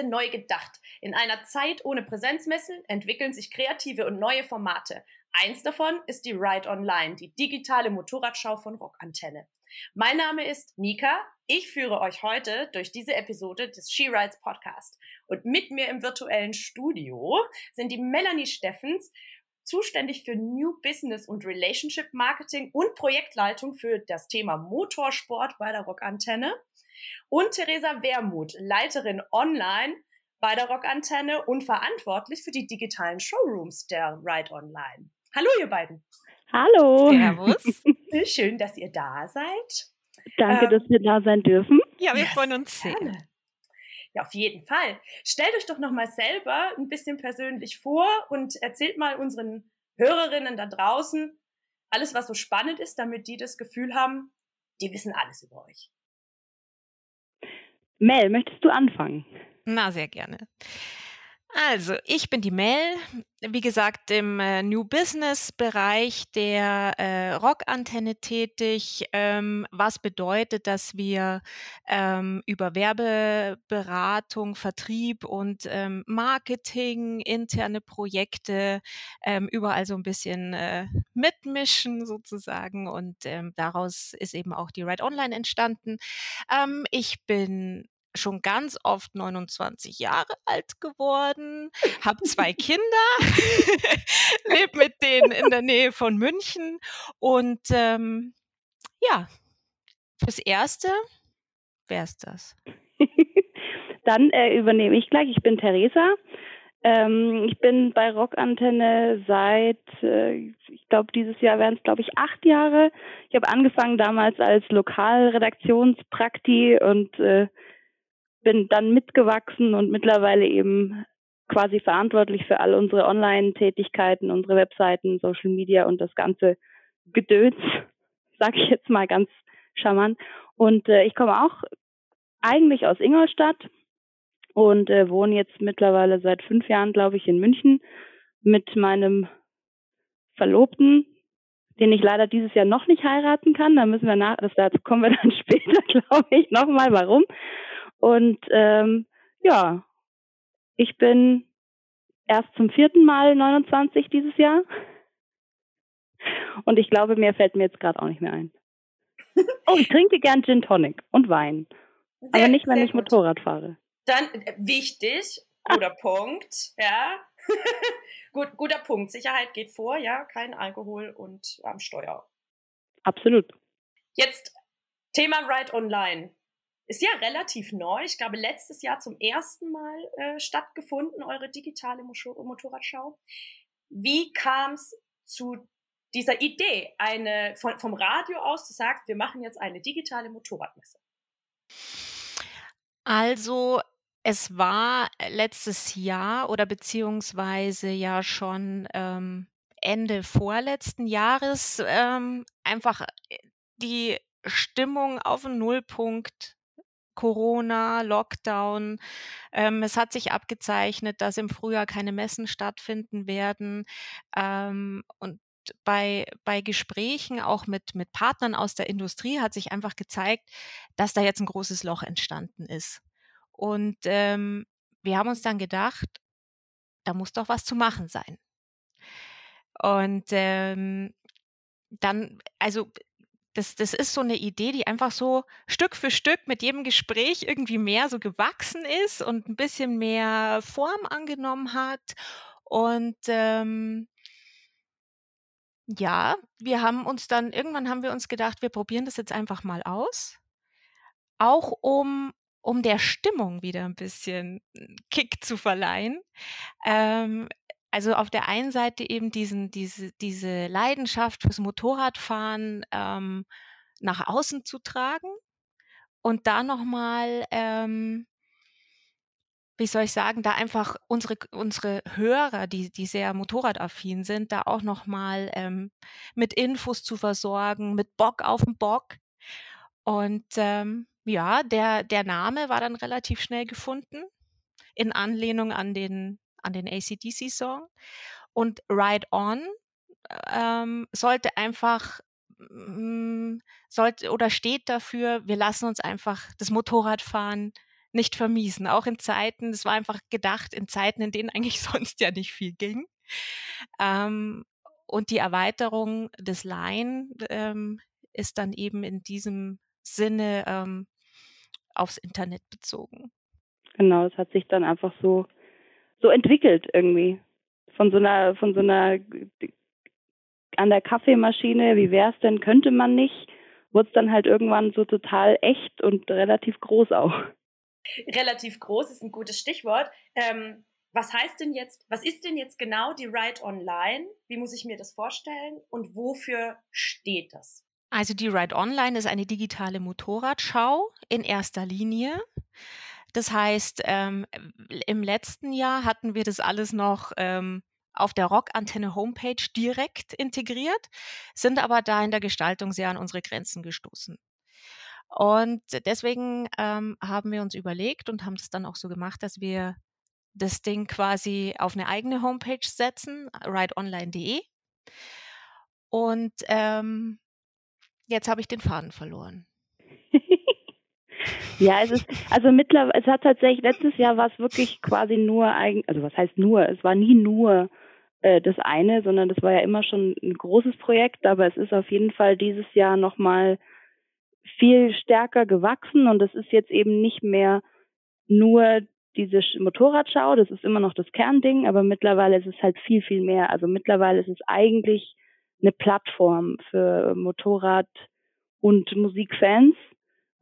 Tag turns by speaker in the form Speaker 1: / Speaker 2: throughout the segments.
Speaker 1: Motorradmesse neu gedacht. In einer Zeit ohne Präsenzmessen entwickeln sich kreative und neue Formate. Eins davon ist die Ride Online, die digitale Motorradschau von Rockantenne. Mein Name ist Nika. Ich führe euch heute durch diese Episode des She Rides Podcast. Und mit mir im virtuellen Studio sind die Melanie Steffens, zuständig für New Business und Relationship Marketing und Projektleitung für das Thema Motorsport bei der Rockantenne. Und Theresa Wermuth, Leiterin online bei der Rockantenne und verantwortlich für die digitalen Showrooms der Ride Online. Hallo, ihr beiden.
Speaker 2: Hallo.
Speaker 1: Servus. Schön, dass ihr da seid.
Speaker 2: Danke, ähm, dass wir da sein dürfen.
Speaker 3: Ja, wir yes, freuen uns sehr.
Speaker 1: Ja, auf jeden Fall. Stellt euch doch noch mal selber ein bisschen persönlich vor und erzählt mal unseren Hörerinnen da draußen alles, was so spannend ist, damit die das Gefühl haben, die wissen alles über euch.
Speaker 2: Mel, möchtest du anfangen?
Speaker 3: Na, sehr gerne. Also, ich bin die Mel, wie gesagt, im äh, New Business Bereich der äh, Rockantenne tätig, ähm, was bedeutet, dass wir ähm, über Werbeberatung, Vertrieb und ähm, Marketing, interne Projekte ähm, überall so ein bisschen äh, mitmischen sozusagen. Und ähm, daraus ist eben auch die Ride Online entstanden. Ähm, ich bin schon ganz oft 29 Jahre alt geworden, habe zwei Kinder, lebe mit denen in der Nähe von München und ähm, ja, fürs Erste wäre es das.
Speaker 2: Dann äh, übernehme ich gleich. Ich bin Theresa. Ähm, ich bin bei Rockantenne seit, äh, ich glaube, dieses Jahr wären es, glaube ich, acht Jahre. Ich habe angefangen damals als Lokalredaktionsprakti und äh, bin dann mitgewachsen und mittlerweile eben quasi verantwortlich für all unsere Online-Tätigkeiten, unsere Webseiten, Social Media und das ganze Gedöns, sage ich jetzt mal ganz charmant. Und äh, ich komme auch eigentlich aus Ingolstadt und äh, wohne jetzt mittlerweile seit fünf Jahren, glaube ich, in München mit meinem Verlobten, den ich leider dieses Jahr noch nicht heiraten kann. Da müssen wir nach, das dazu kommen wir dann später, glaube ich, nochmal, warum. Und ähm, ja, ich bin erst zum vierten Mal 29 dieses Jahr. Und ich glaube, mehr fällt mir jetzt gerade auch nicht mehr ein. Oh, ich trinke gern Gin Tonic und Wein. Sehr, aber nicht, wenn ich gut. Motorrad fahre.
Speaker 1: Dann äh, wichtig, guter Punkt, ja. Gut, guter Punkt. Sicherheit geht vor, ja, kein Alkohol und am Steuer.
Speaker 2: Absolut.
Speaker 1: Jetzt Thema Ride Online ist ja relativ neu. Ich glaube, letztes Jahr zum ersten Mal äh, stattgefunden, eure digitale Motorradschau. Wie kam es zu dieser Idee, eine, von, vom Radio aus zu sagen, wir machen jetzt eine digitale Motorradmesse?
Speaker 3: Also, es war letztes Jahr oder beziehungsweise ja schon ähm, Ende vorletzten Jahres ähm, einfach äh, die Stimmung auf den Nullpunkt Corona, Lockdown. Ähm, es hat sich abgezeichnet, dass im Frühjahr keine Messen stattfinden werden. Ähm, und bei, bei Gesprächen auch mit, mit Partnern aus der Industrie hat sich einfach gezeigt, dass da jetzt ein großes Loch entstanden ist. Und ähm, wir haben uns dann gedacht, da muss doch was zu machen sein. Und ähm, dann, also das, das ist so eine Idee, die einfach so Stück für Stück mit jedem Gespräch irgendwie mehr so gewachsen ist und ein bisschen mehr Form angenommen hat. Und ähm, ja, wir haben uns dann, irgendwann haben wir uns gedacht, wir probieren das jetzt einfach mal aus. Auch um, um der Stimmung wieder ein bisschen Kick zu verleihen. Ähm, also auf der einen Seite eben diesen, diese, diese Leidenschaft fürs Motorradfahren ähm, nach außen zu tragen und da nochmal, ähm, wie soll ich sagen, da einfach unsere, unsere Hörer, die, die sehr motorradaffin sind, da auch nochmal ähm, mit Infos zu versorgen, mit Bock auf den Bock. Und ähm, ja, der, der Name war dann relativ schnell gefunden in Anlehnung an den an den ACDC-Song. Und Ride On ähm, sollte einfach mm, sollte oder steht dafür, wir lassen uns einfach das Motorradfahren nicht vermiesen. Auch in Zeiten, es war einfach gedacht, in Zeiten, in denen eigentlich sonst ja nicht viel ging. Ähm, und die Erweiterung des Line ähm, ist dann eben in diesem Sinne ähm, aufs Internet bezogen.
Speaker 2: Genau, es hat sich dann einfach so, so entwickelt irgendwie. Von so einer, von so einer an der Kaffeemaschine, wie wäre es denn, könnte man nicht, wurde es dann halt irgendwann so total echt und relativ groß auch.
Speaker 1: Relativ groß ist ein gutes Stichwort. Ähm, was heißt denn jetzt, was ist denn jetzt genau die Ride Online? Wie muss ich mir das vorstellen und wofür steht das?
Speaker 3: Also die Ride Online ist eine digitale Motorradschau in erster Linie. Das heißt, ähm, im letzten Jahr hatten wir das alles noch ähm, auf der Rock-Antenne Homepage direkt integriert, sind aber da in der Gestaltung sehr an unsere Grenzen gestoßen. Und deswegen ähm, haben wir uns überlegt und haben es dann auch so gemacht, dass wir das Ding quasi auf eine eigene Homepage setzen, rideonline.de. Und ähm, jetzt habe ich den Faden verloren.
Speaker 2: Ja, es ist, also mittlerweile, es hat tatsächlich, letztes Jahr war es wirklich quasi nur, eigen, also was heißt nur, es war nie nur äh, das eine, sondern das war ja immer schon ein großes Projekt, aber es ist auf jeden Fall dieses Jahr nochmal viel stärker gewachsen und es ist jetzt eben nicht mehr nur diese Motorradschau, das ist immer noch das Kernding, aber mittlerweile ist es halt viel, viel mehr. Also mittlerweile ist es eigentlich eine Plattform für Motorrad- und Musikfans.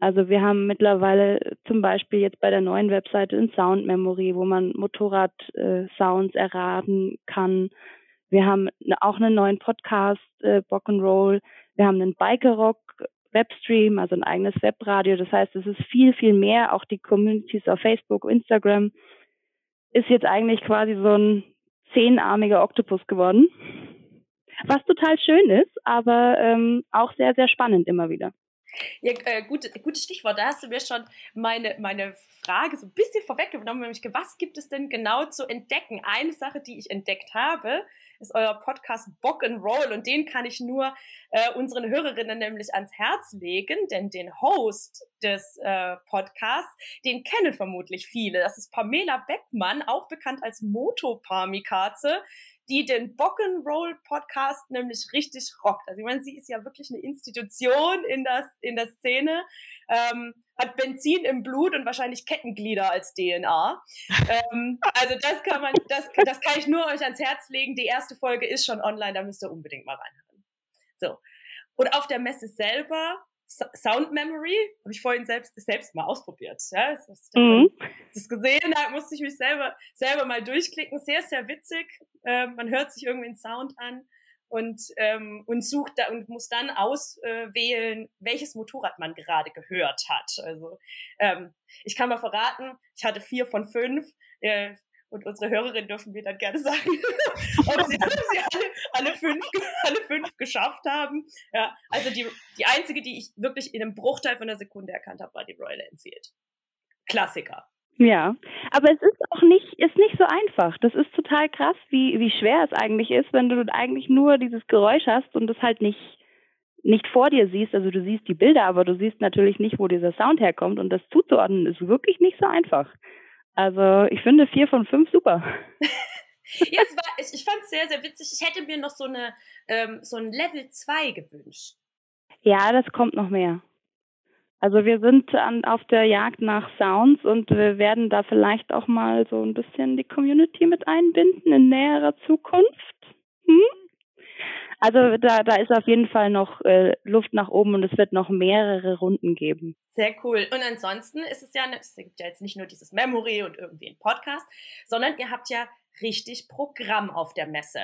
Speaker 2: Also wir haben mittlerweile zum Beispiel jetzt bei der neuen Webseite ein Sound Memory, wo man Motorrad-Sounds äh, erraten kann. Wir haben auch einen neuen Podcast, äh, Bock and Roll. Wir haben einen Biker Rock Webstream, also ein eigenes Webradio. Das heißt, es ist viel, viel mehr. Auch die Communities auf Facebook, Instagram ist jetzt eigentlich quasi so ein zehnarmiger Oktopus geworden. Was total schön ist, aber ähm, auch sehr, sehr spannend immer wieder.
Speaker 1: Ja, äh, gut, gutes Stichwort. Da hast du mir schon meine, meine Frage so ein bisschen vorweggenommen, nämlich was gibt es denn genau zu entdecken? Eine Sache, die ich entdeckt habe, ist euer Podcast Bock and Roll und den kann ich nur äh, unseren Hörerinnen nämlich ans Herz legen, denn den Host des äh, Podcasts, den kennen vermutlich viele. Das ist Pamela Beckmann, auch bekannt als Motoparmikaze die den Bock'n'Roll Podcast nämlich richtig rockt. Also ich meine, sie ist ja wirklich eine Institution in der, in der Szene, ähm, hat Benzin im Blut und wahrscheinlich Kettenglieder als DNA. ähm, also das kann man, das, das kann ich nur euch ans Herz legen. Die erste Folge ist schon online, da müsst ihr unbedingt mal reinhören. So. Und auf der Messe selber Sound Memory habe ich vorhin selbst selbst mal ausprobiert. Ja, das, das, mhm. das gesehen habe, musste ich mich selber selber mal durchklicken. Sehr sehr witzig. Äh, man hört sich irgendwie einen Sound an und ähm, und sucht da und muss dann auswählen, äh, welches Motorrad man gerade gehört hat. Also ähm, ich kann mal verraten, ich hatte vier von fünf. Äh, und unsere Hörerin dürfen wir dann gerne sagen, ob sie, ob sie alle, alle, fünf, alle fünf geschafft haben. Ja, also die, die einzige, die ich wirklich in einem Bruchteil von einer Sekunde erkannt habe, war die Royal Enfield. Klassiker.
Speaker 2: Ja, aber es ist auch nicht, ist nicht so einfach. Das ist total krass, wie, wie schwer es eigentlich ist, wenn du eigentlich nur dieses Geräusch hast und es halt nicht, nicht vor dir siehst. Also du siehst die Bilder, aber du siehst natürlich nicht, wo dieser Sound herkommt und das zuzuordnen ist wirklich nicht so einfach. Also ich finde vier von fünf super.
Speaker 1: ja, es war, ich, ich fand es sehr, sehr witzig. Ich hätte mir noch so, eine, ähm, so ein Level 2 gewünscht.
Speaker 2: Ja, das kommt noch mehr. Also wir sind an, auf der Jagd nach Sounds und wir werden da vielleicht auch mal so ein bisschen die Community mit einbinden in näherer Zukunft. Hm? Also da, da ist auf jeden Fall noch äh, Luft nach oben und es wird noch mehrere Runden geben.
Speaker 1: Sehr cool. Und ansonsten ist es ja, es gibt ja jetzt nicht nur dieses Memory und irgendwie ein Podcast, sondern ihr habt ja richtig Programm auf der Messe.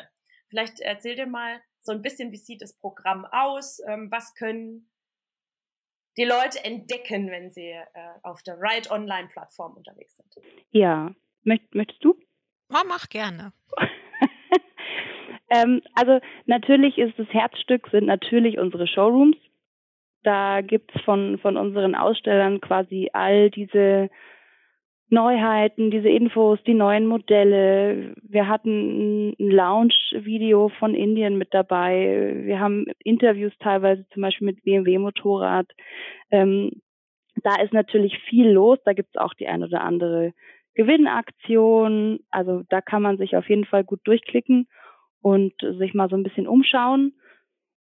Speaker 1: Vielleicht erzähl dir mal so ein bisschen, wie sieht das Programm aus? Ähm, was können die Leute entdecken, wenn sie äh, auf der Ride Online Plattform unterwegs sind?
Speaker 2: Ja, Möcht, möchtest du?
Speaker 3: Ja, mach gerne.
Speaker 2: Ähm, also natürlich ist das Herzstück, sind natürlich unsere Showrooms. Da gibt's von, von unseren Ausstellern quasi all diese Neuheiten, diese Infos, die neuen Modelle. Wir hatten ein Launch-Video von Indien mit dabei. Wir haben Interviews teilweise zum Beispiel mit BMW Motorrad. Ähm, Da ist natürlich viel los. Da gibt es auch die ein oder andere Gewinnaktion. Also da kann man sich auf jeden Fall gut durchklicken und sich mal so ein bisschen umschauen.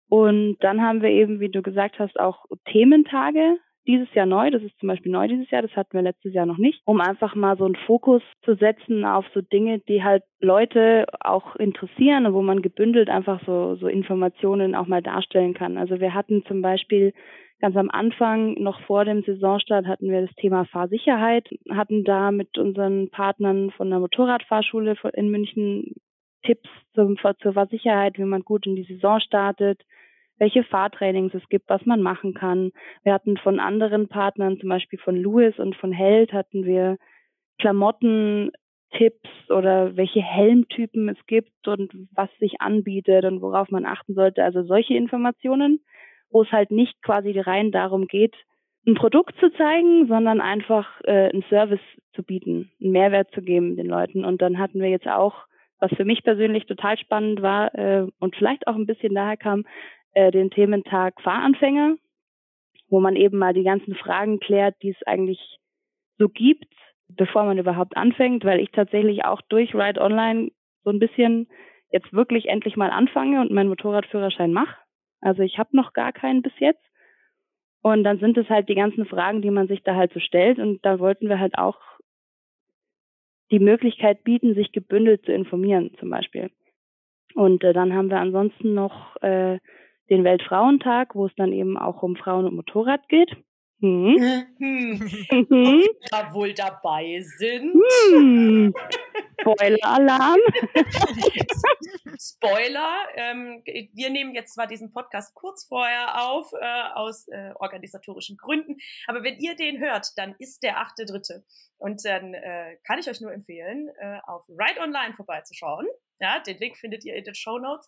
Speaker 2: Und dann haben wir eben, wie du gesagt hast, auch Thementage dieses Jahr neu. Das ist zum Beispiel neu dieses Jahr. Das hatten wir letztes Jahr noch nicht. Um einfach mal so einen Fokus zu setzen auf so Dinge, die halt Leute auch interessieren und wo man gebündelt einfach so, so Informationen auch mal darstellen kann. Also wir hatten zum Beispiel ganz am Anfang, noch vor dem Saisonstart, hatten wir das Thema Fahrsicherheit, hatten da mit unseren Partnern von der Motorradfahrschule in München Tipps zum, zur Fahrsicherheit, wie man gut in die Saison startet, welche Fahrtrainings es gibt, was man machen kann. Wir hatten von anderen Partnern, zum Beispiel von Lewis und von Held, hatten wir Klamotten, Tipps oder welche Helmtypen es gibt und was sich anbietet und worauf man achten sollte. Also solche Informationen, wo es halt nicht quasi rein darum geht, ein Produkt zu zeigen, sondern einfach äh, einen Service zu bieten, einen Mehrwert zu geben den Leuten. Und dann hatten wir jetzt auch, was für mich persönlich total spannend war äh, und vielleicht auch ein bisschen daher kam, äh, den Thementag Fahranfänger, wo man eben mal die ganzen Fragen klärt, die es eigentlich so gibt, bevor man überhaupt anfängt, weil ich tatsächlich auch durch Ride Online so ein bisschen jetzt wirklich endlich mal anfange und meinen Motorradführerschein mache. Also ich habe noch gar keinen bis jetzt. Und dann sind es halt die ganzen Fragen, die man sich da halt so stellt. Und da wollten wir halt auch die Möglichkeit bieten, sich gebündelt zu informieren, zum Beispiel. Und äh, dann haben wir ansonsten noch äh, den Weltfrauentag, wo es dann eben auch um Frauen und Motorrad geht.
Speaker 1: Hm. Hm. Mhm. da wohl dabei sind.
Speaker 2: Hm. Spoiler-Alarm.
Speaker 1: Spoiler. Ähm, wir nehmen jetzt zwar diesen Podcast kurz vorher auf, äh, aus äh, organisatorischen Gründen, aber wenn ihr den hört, dann ist der achte Dritte. Und dann äh, kann ich euch nur empfehlen, äh, auf Ride Online vorbeizuschauen. Ja, den Link findet ihr in den Show Notes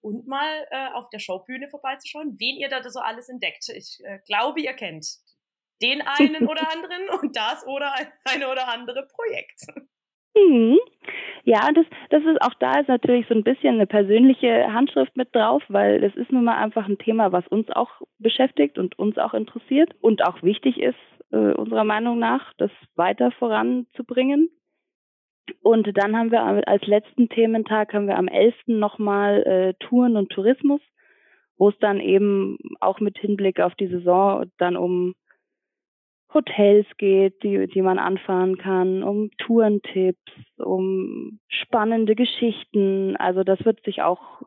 Speaker 1: und mal äh, auf der Showbühne vorbeizuschauen, wen ihr da so alles entdeckt. Ich äh, glaube, ihr kennt den einen oder anderen und das oder eine oder andere Projekt.
Speaker 2: Mhm. Ja, das, das ist auch da ist natürlich so ein bisschen eine persönliche Handschrift mit drauf, weil das ist nun mal einfach ein Thema, was uns auch beschäftigt und uns auch interessiert und auch wichtig ist, äh, unserer Meinung nach, das weiter voranzubringen. Und dann haben wir als letzten Thementag haben wir am 11. nochmal äh, Touren und Tourismus, wo es dann eben auch mit Hinblick auf die Saison dann um Hotels geht, die, die man anfahren kann, um Tourentipps, um spannende Geschichten. Also das wird sich auch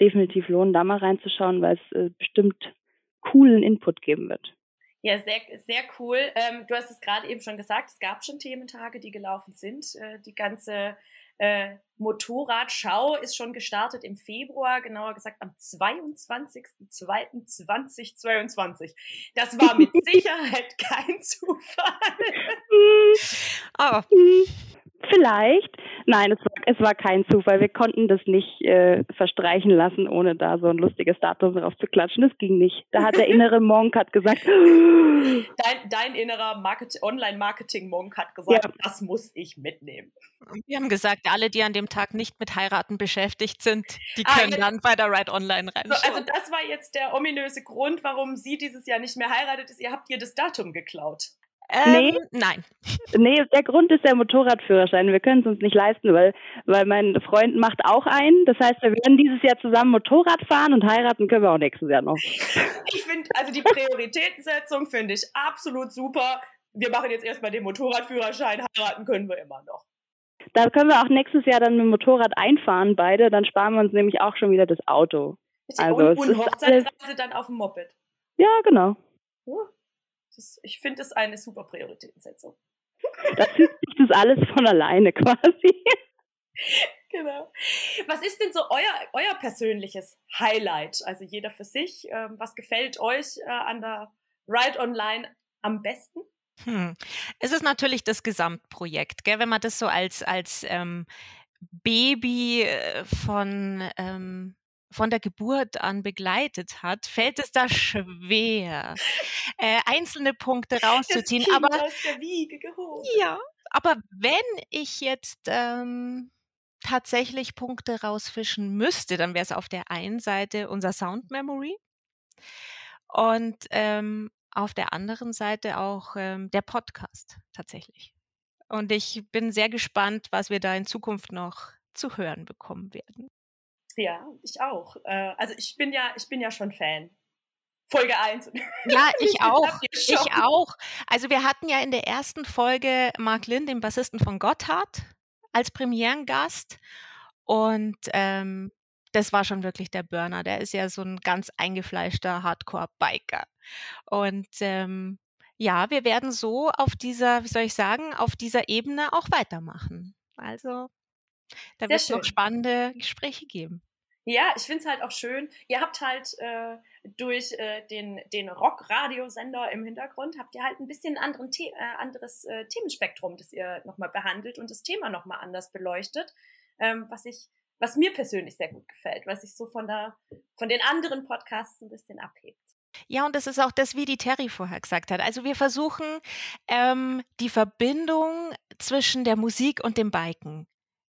Speaker 2: definitiv lohnen, da mal reinzuschauen, weil es äh, bestimmt coolen Input geben wird.
Speaker 1: Ja, sehr, sehr cool. Ähm, du hast es gerade eben schon gesagt, es gab schon Thementage, die gelaufen sind. Äh, die ganze äh, Motorradschau ist schon gestartet im Februar, genauer gesagt am 22.02.2022. Das war mit Sicherheit kein Zufall.
Speaker 2: Aber Vielleicht. Nein, es war, es war kein Zufall. Wir konnten das nicht äh, verstreichen lassen, ohne da so ein lustiges Datum drauf zu klatschen. Das ging nicht. Da hat der innere Monk hat gesagt.
Speaker 1: dein, dein innerer Market Online-Marketing-Monk hat gesagt, ja. das muss ich mitnehmen.
Speaker 3: Wir haben gesagt, alle, die an dem Tag nicht mit Heiraten beschäftigt sind, die ah, können ah, dann bei der Ride Online rein.
Speaker 1: So, also das war jetzt der ominöse Grund, warum sie dieses Jahr nicht mehr heiratet ist. Ihr habt ihr das Datum geklaut.
Speaker 3: Ähm, nee, nein.
Speaker 2: Nee, der Grund ist der Motorradführerschein. Wir können es uns nicht leisten, weil, weil mein Freund macht auch einen. Das heißt, wir werden dieses Jahr zusammen Motorrad fahren und heiraten können wir auch nächstes Jahr noch.
Speaker 1: Ich finde, also die Prioritätensetzung finde ich absolut super. Wir machen jetzt erstmal den Motorradführerschein, heiraten können wir immer noch.
Speaker 2: Da können wir auch nächstes Jahr dann mit dem Motorrad einfahren, beide. Dann sparen wir uns nämlich auch schon wieder das Auto.
Speaker 1: Also, und, und Hochzeitsreise dann auf dem Moped.
Speaker 2: Ja, genau.
Speaker 1: Uh. Das, ich finde es eine super Prioritätensetzung.
Speaker 2: Da fügt sich das alles von alleine quasi.
Speaker 1: Genau. Was ist denn so euer, euer persönliches Highlight? Also jeder für sich. Ähm, was gefällt euch äh, an der Ride Online am besten?
Speaker 3: Hm. Es ist natürlich das Gesamtprojekt, gell? wenn man das so als, als ähm, Baby äh, von ähm, von der Geburt an begleitet hat, fällt es da schwer, äh, einzelne Punkte rauszuziehen. Aber ja, aber wenn ich jetzt ähm, tatsächlich Punkte rausfischen müsste, dann wäre es auf der einen Seite unser Sound Memory und ähm, auf der anderen Seite auch ähm, der Podcast tatsächlich. Und ich bin sehr gespannt, was wir da in Zukunft noch zu hören bekommen werden.
Speaker 1: Ja, ich auch. Äh, also ich bin ja, ich bin ja schon Fan. Folge 1.
Speaker 3: Ja, ich auch. Ich auch. Also wir hatten ja in der ersten Folge Mark Lynn, den Bassisten von Gotthard, als Premierengast. Und ähm, das war schon wirklich der Burner. Der ist ja so ein ganz eingefleischter Hardcore-Biker. Und ähm, ja, wir werden so auf dieser, wie soll ich sagen, auf dieser Ebene auch weitermachen. Also da wird es noch spannende Gespräche geben.
Speaker 1: Ja, ich finde es halt auch schön. Ihr habt halt äh, durch äh, den, den Rock-Radiosender im Hintergrund, habt ihr halt ein bisschen anderen The äh, anderes äh, Themenspektrum, das ihr nochmal behandelt und das Thema nochmal anders beleuchtet, ähm, was ich, was mir persönlich sehr gut gefällt, was sich so von, der, von den anderen Podcasts ein bisschen abhebt.
Speaker 3: Ja, und das ist auch das, wie die Terry vorher gesagt hat. Also wir versuchen ähm, die Verbindung zwischen der Musik und dem Biken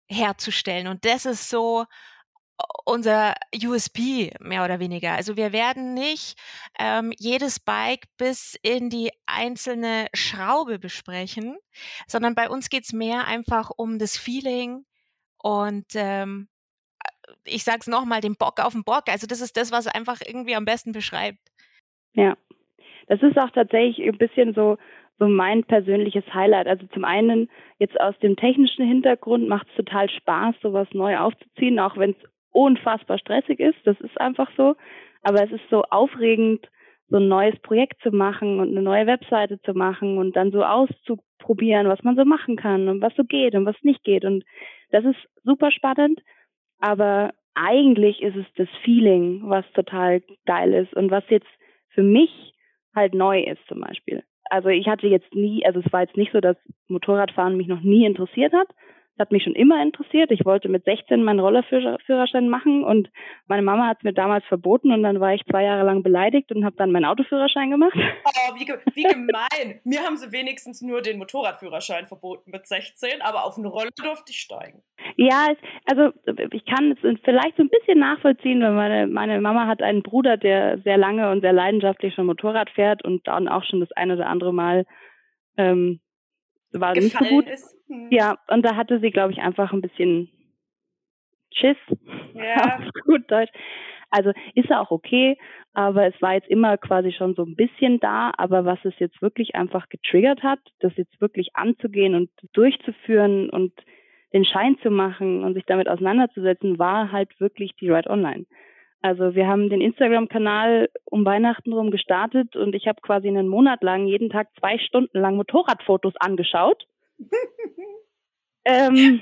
Speaker 3: herzustellen. Und das ist so unser USB mehr oder weniger. Also wir werden nicht ähm, jedes Bike bis in die einzelne Schraube besprechen, sondern bei uns geht es mehr einfach um das Feeling und ähm, ich sage es nochmal, den Bock auf den Bock. Also das ist das, was einfach irgendwie am besten beschreibt.
Speaker 2: Ja, das ist auch tatsächlich ein bisschen so, so mein persönliches Highlight. Also zum einen jetzt aus dem technischen Hintergrund macht es total Spaß, sowas neu aufzuziehen, auch wenn es unfassbar stressig ist. Das ist einfach so. Aber es ist so aufregend, so ein neues Projekt zu machen und eine neue Webseite zu machen und dann so auszuprobieren, was man so machen kann und was so geht und was nicht geht. Und das ist super spannend. Aber eigentlich ist es das Feeling, was total geil ist und was jetzt für mich halt neu ist zum Beispiel. Also ich hatte jetzt nie, also es war jetzt nicht so, dass Motorradfahren mich noch nie interessiert hat, das hat mich schon immer interessiert. Ich wollte mit 16 meinen Rollerführerschein machen und meine Mama hat es mir damals verboten und dann war ich zwei Jahre lang beleidigt und habe dann meinen Autoführerschein gemacht.
Speaker 1: Oh, wie, wie gemein. Mir haben sie wenigstens nur den Motorradführerschein verboten mit 16, aber auf einen Roller durfte ich steigen.
Speaker 2: Ja, also ich kann es vielleicht so ein bisschen nachvollziehen, weil meine, meine Mama hat einen Bruder, der sehr lange und sehr leidenschaftlich schon Motorrad fährt und dann auch schon das eine oder andere Mal ähm, war nicht so gut. Ist. Hm. Ja, und da hatte sie, glaube ich, einfach ein bisschen Schiss. Ja. Gut Deutsch. Also ist ja auch okay, aber es war jetzt immer quasi schon so ein bisschen da. Aber was es jetzt wirklich einfach getriggert hat, das jetzt wirklich anzugehen und durchzuführen und den Schein zu machen und sich damit auseinanderzusetzen, war halt wirklich die Ride Online. Also wir haben den Instagram-Kanal um Weihnachten rum gestartet und ich habe quasi einen Monat lang jeden Tag zwei Stunden lang Motorradfotos angeschaut. ähm,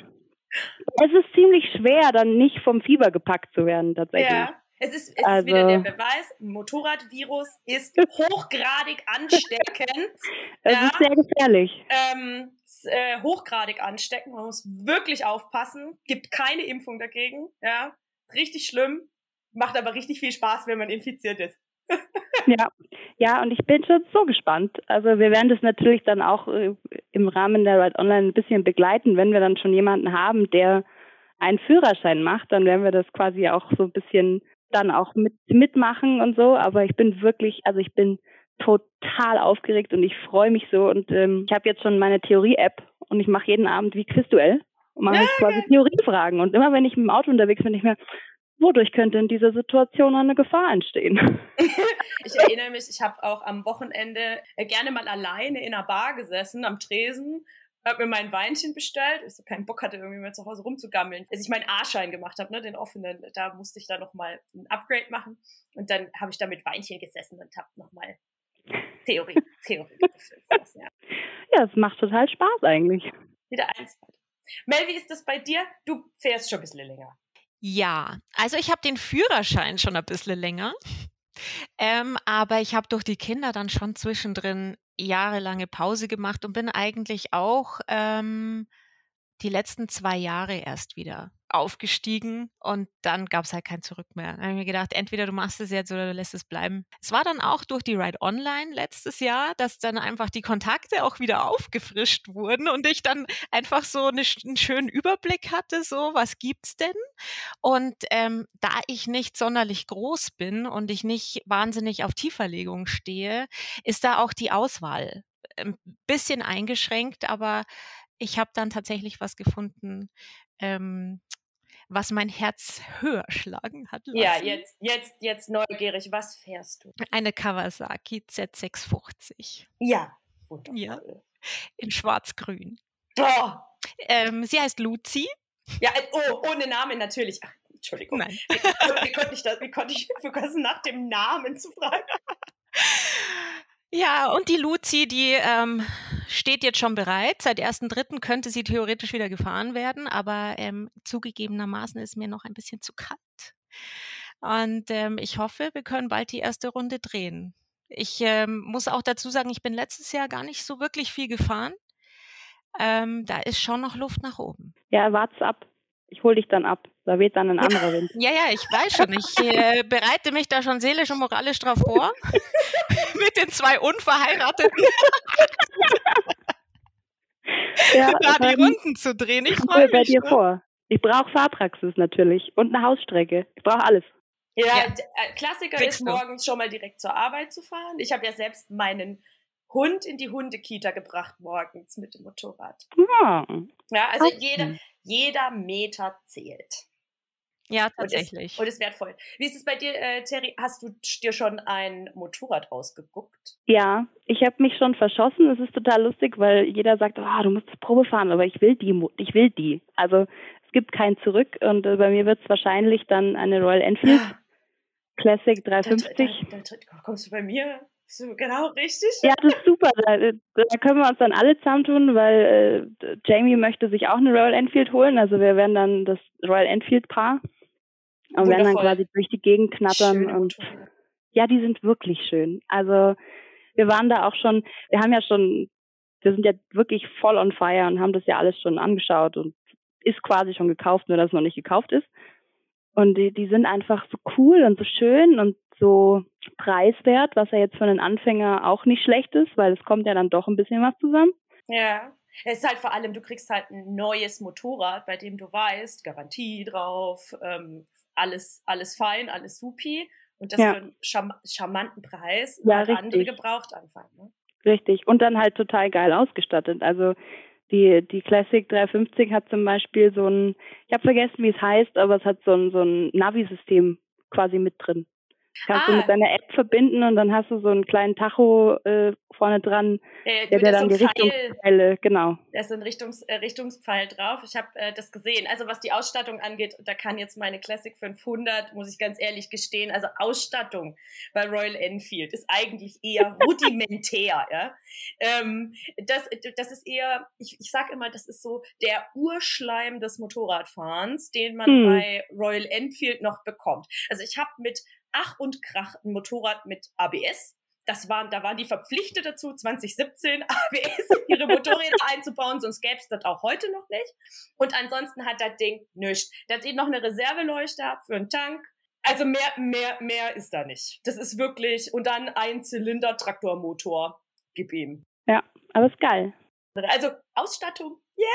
Speaker 2: es ist ziemlich schwer, dann nicht vom Fieber gepackt zu werden tatsächlich. Ja.
Speaker 1: Es ist, es also, ist wieder der Beweis, Motorradvirus ist hochgradig ansteckend.
Speaker 2: Es ja. ist sehr gefährlich.
Speaker 1: Ähm, äh, hochgradig ansteckend. Man muss wirklich aufpassen. Gibt keine Impfung dagegen. Ja, richtig schlimm. Macht aber richtig viel Spaß, wenn man infiziert ist.
Speaker 2: ja, ja, und ich bin schon so gespannt. Also wir werden das natürlich dann auch äh, im Rahmen der Ride Online ein bisschen begleiten, wenn wir dann schon jemanden haben, der einen Führerschein macht, dann werden wir das quasi auch so ein bisschen dann auch mit, mitmachen und so. Aber ich bin wirklich, also ich bin total aufgeregt und ich freue mich so. Und ähm, ich habe jetzt schon meine Theorie-App und ich mache jeden Abend wie Quizduell und mache ja, quasi Theoriefragen. Und immer wenn ich mit dem Auto unterwegs bin, ich mir, wodurch könnte in dieser Situation eine Gefahr entstehen?
Speaker 1: ich erinnere mich, ich habe auch am Wochenende äh, gerne mal alleine in einer Bar gesessen, am Tresen, habe mir mein Weinchen bestellt, ich so keinen Bock hatte, irgendwie mehr zu Hause rumzugammeln. Als ich meinen A-Schein gemacht habe, ne, den offenen, da musste ich dann nochmal ein Upgrade machen. Und dann habe ich da mit Weinchen gesessen und habe nochmal Theorie, Theorie gefüllt.
Speaker 2: Ja. ja, es macht total Spaß eigentlich.
Speaker 1: Wieder eins. Mel, wie ist das bei dir? Du fährst schon ein bisschen länger.
Speaker 3: Ja, also ich habe den Führerschein schon ein bisschen länger. Ähm, aber ich habe durch die Kinder dann schon zwischendrin jahrelange Pause gemacht und bin eigentlich auch ähm, die letzten zwei Jahre erst wieder aufgestiegen und dann gab es halt kein Zurück mehr. Da habe ich mir gedacht, entweder du machst es jetzt oder du lässt es bleiben. Es war dann auch durch die Ride Online letztes Jahr, dass dann einfach die Kontakte auch wieder aufgefrischt wurden und ich dann einfach so eine, einen schönen Überblick hatte, so was gibt's denn? Und ähm, da ich nicht sonderlich groß bin und ich nicht wahnsinnig auf Tieferlegung stehe, ist da auch die Auswahl ein bisschen eingeschränkt, aber ich habe dann tatsächlich was gefunden, ähm, was mein Herz höher schlagen hat
Speaker 1: lassen. Ja, jetzt, jetzt, jetzt neugierig. Was fährst du?
Speaker 3: Eine Kawasaki Z650.
Speaker 1: Ja, wundervoll. Ja,
Speaker 3: in schwarz-grün.
Speaker 1: Oh.
Speaker 3: Ähm, sie heißt Luzi.
Speaker 1: Ja, äh, oh, ohne Namen natürlich. Ach, Entschuldigung. Nein. Wie, wie, konnte ich das, wie konnte ich vergessen, nach dem Namen zu fragen?
Speaker 3: Ja, und die Luzi, die ähm, steht jetzt schon bereit. Seit 1.3. könnte sie theoretisch wieder gefahren werden, aber ähm, zugegebenermaßen ist mir noch ein bisschen zu kalt. Und ähm, ich hoffe, wir können bald die erste Runde drehen. Ich ähm, muss auch dazu sagen, ich bin letztes Jahr gar nicht so wirklich viel gefahren. Ähm, da ist schon noch Luft nach oben.
Speaker 2: Ja, wart's ab ich hole dich dann ab. Da weht dann ein anderer Wind.
Speaker 3: Ja, ja, ich weiß schon. Ich äh, bereite mich da schon seelisch und moralisch drauf vor. Mit den zwei Unverheirateten. ja, da die Runden zu drehen. Ich freue mich.
Speaker 2: bei dir vor. Ich brauche Fahrpraxis natürlich und eine Hausstrecke. Ich brauche alles.
Speaker 1: Ja, ja. Äh, Klassiker Kriegst ist morgens schon mal direkt zur Arbeit zu fahren. Ich habe ja selbst meinen Hund in die Hundekita gebracht morgens mit dem Motorrad. Ja, ja also jeder, jeder Meter zählt.
Speaker 3: Ja, tatsächlich.
Speaker 1: Und ist, und ist wertvoll. Wie ist es bei dir, äh, Terry? Hast du dir schon ein Motorrad rausgeguckt?
Speaker 2: Ja, ich habe mich schon verschossen. Es ist total lustig, weil jeder sagt, oh, du musst Probe fahren, aber ich will die, ich will die. Also es gibt kein Zurück und äh, bei mir wird es wahrscheinlich dann eine Royal Enfield ja. Classic 350. Da, da,
Speaker 1: da, kommst du bei mir so, genau, richtig.
Speaker 2: Ja, das ist super. Da, da, können wir uns dann alle zusammentun, weil äh, Jamie möchte sich auch eine Royal Enfield holen. Also wir werden dann das Royal Enfield Paar und werden dann quasi durch die Gegend knattern Schöne und ja, die sind wirklich schön. Also wir waren da auch schon, wir haben ja schon, wir sind ja wirklich voll on fire und haben das ja alles schon angeschaut und ist quasi schon gekauft, nur dass es noch nicht gekauft ist. Und die, die sind einfach so cool und so schön und so preiswert, was ja jetzt für einen Anfänger auch nicht schlecht ist, weil es kommt ja dann doch ein bisschen was zusammen.
Speaker 1: Ja. Es ist halt vor allem, du kriegst halt ein neues Motorrad, bei dem du weißt, Garantie drauf, ähm, alles, alles fein, alles supi. Und das ja. für einen charm charmanten Preis, ja, halt andere gebraucht anfangen. Ne?
Speaker 2: Richtig. Und dann halt total geil ausgestattet. Also die, die Classic 350 hat zum Beispiel so ein, ich habe vergessen, wie es heißt, aber es hat so ein, so ein Navi-System quasi mit drin. Kannst ah. du mit deiner App verbinden und dann hast du so einen kleinen Tacho äh, vorne dran, äh, der, der dann so die Richtungspfeile, genau.
Speaker 1: Da ist ein Richtungs, äh, Richtungspfeil drauf. Ich habe äh, das gesehen. Also was die Ausstattung angeht, da kann jetzt meine Classic 500, muss ich ganz ehrlich gestehen, also Ausstattung bei Royal Enfield ist eigentlich eher rudimentär. ja? Ähm, das, das ist eher, ich, ich sage immer, das ist so der Urschleim des Motorradfahrens, den man hm. bei Royal Enfield noch bekommt. Also ich habe mit Ach und Krach ein Motorrad mit ABS. Das waren, da waren die verpflichtet dazu, 2017 ABS in ihre Motorräder einzubauen, sonst gäbe es das auch heute noch nicht. Und ansonsten hat das Ding nichts. Da hat noch eine Reserveleuchte für einen Tank. Also mehr, mehr, mehr ist da nicht. Das ist wirklich, und dann ein Zylinder-Traktormotor. Gib ihm.
Speaker 2: Ja, aber ist geil.
Speaker 1: Also Ausstattung, yeah,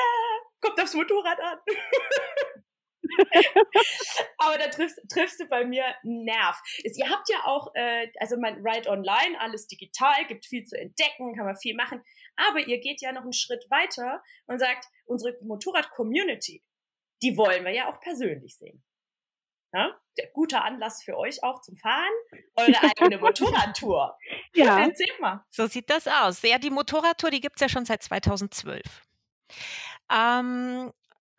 Speaker 1: kommt aufs Motorrad an. Aber da triffst, triffst, du bei mir Nerv. Ihr habt ja auch, äh, also mein Ride Online, alles digital, gibt viel zu entdecken, kann man viel machen. Aber ihr geht ja noch einen Schritt weiter und sagt, unsere Motorrad-Community, die wollen wir ja auch persönlich sehen. Ja? Der guter Anlass für euch auch zum Fahren, eure eigene Motorradtour.
Speaker 3: Ja, erzähl mal. So sieht das aus. Ja, die Motorradtour, die gibt es ja schon seit 2012. Ähm,